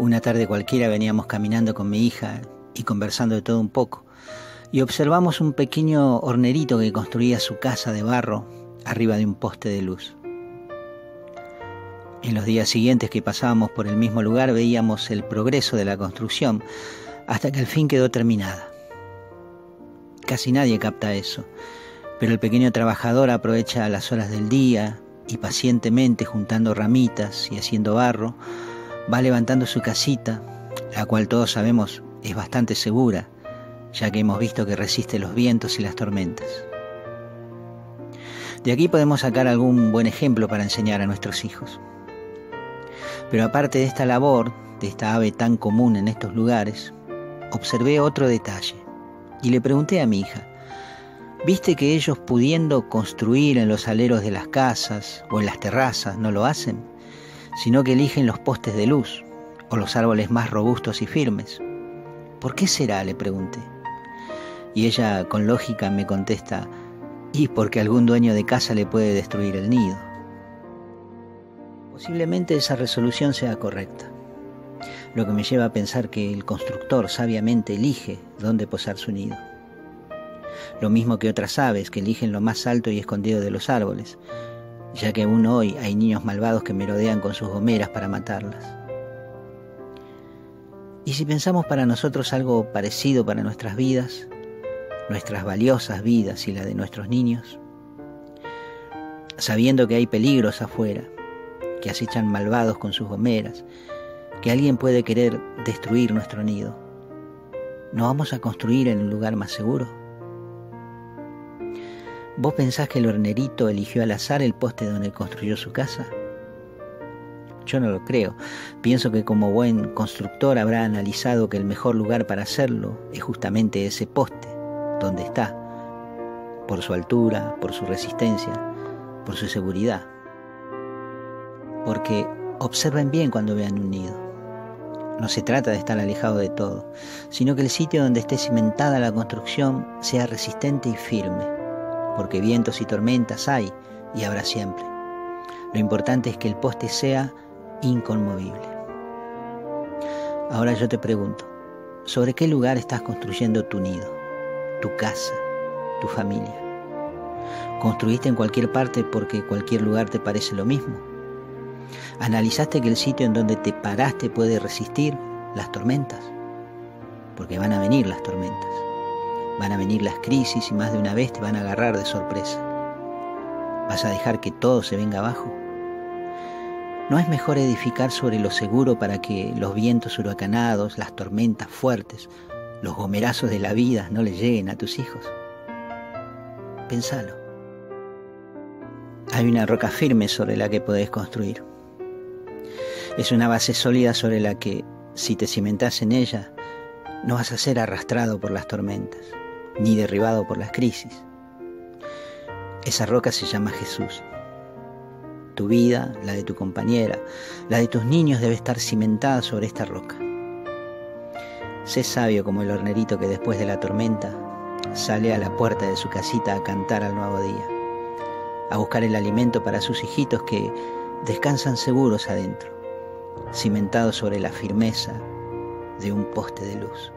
Una tarde cualquiera veníamos caminando con mi hija y conversando de todo un poco, y observamos un pequeño hornerito que construía su casa de barro arriba de un poste de luz. En los días siguientes que pasábamos por el mismo lugar veíamos el progreso de la construcción hasta que al fin quedó terminada. Casi nadie capta eso, pero el pequeño trabajador aprovecha las horas del día y pacientemente juntando ramitas y haciendo barro, va levantando su casita, la cual todos sabemos es bastante segura, ya que hemos visto que resiste los vientos y las tormentas. De aquí podemos sacar algún buen ejemplo para enseñar a nuestros hijos. Pero aparte de esta labor, de esta ave tan común en estos lugares, observé otro detalle y le pregunté a mi hija, ¿viste que ellos pudiendo construir en los aleros de las casas o en las terrazas no lo hacen, sino que eligen los postes de luz o los árboles más robustos y firmes? ¿Por qué será? le pregunté. Y ella con lógica me contesta, y porque algún dueño de casa le puede destruir el nido. Posiblemente esa resolución sea correcta, lo que me lleva a pensar que el constructor sabiamente elige dónde posar su nido. Lo mismo que otras aves que eligen lo más alto y escondido de los árboles, ya que aún hoy hay niños malvados que merodean con sus gomeras para matarlas. Y si pensamos para nosotros algo parecido para nuestras vidas, nuestras valiosas vidas y la de nuestros niños, sabiendo que hay peligros afuera, que acechan malvados con sus gomeras, que alguien puede querer destruir nuestro nido. ¿No vamos a construir en un lugar más seguro? ¿Vos pensás que el hornerito eligió al azar el poste donde construyó su casa? Yo no lo creo. Pienso que como buen constructor habrá analizado que el mejor lugar para hacerlo es justamente ese poste, donde está, por su altura, por su resistencia, por su seguridad porque observen bien cuando vean un nido. No se trata de estar alejado de todo, sino que el sitio donde esté cimentada la construcción sea resistente y firme, porque vientos y tormentas hay y habrá siempre. Lo importante es que el poste sea inconmovible. Ahora yo te pregunto, ¿sobre qué lugar estás construyendo tu nido, tu casa, tu familia? ¿Construiste en cualquier parte porque cualquier lugar te parece lo mismo? ¿Analizaste que el sitio en donde te paraste puede resistir las tormentas? Porque van a venir las tormentas, van a venir las crisis y más de una vez te van a agarrar de sorpresa. ¿Vas a dejar que todo se venga abajo? ¿No es mejor edificar sobre lo seguro para que los vientos huracanados, las tormentas fuertes, los gomerazos de la vida no le lleguen a tus hijos? Pensalo. Hay una roca firme sobre la que podés construir. Es una base sólida sobre la que, si te cimentas en ella, no vas a ser arrastrado por las tormentas, ni derribado por las crisis. Esa roca se llama Jesús. Tu vida, la de tu compañera, la de tus niños debe estar cimentada sobre esta roca. Sé sabio como el hornerito que después de la tormenta sale a la puerta de su casita a cantar al nuevo día, a buscar el alimento para sus hijitos que descansan seguros adentro cimentado sobre la firmeza de un poste de luz.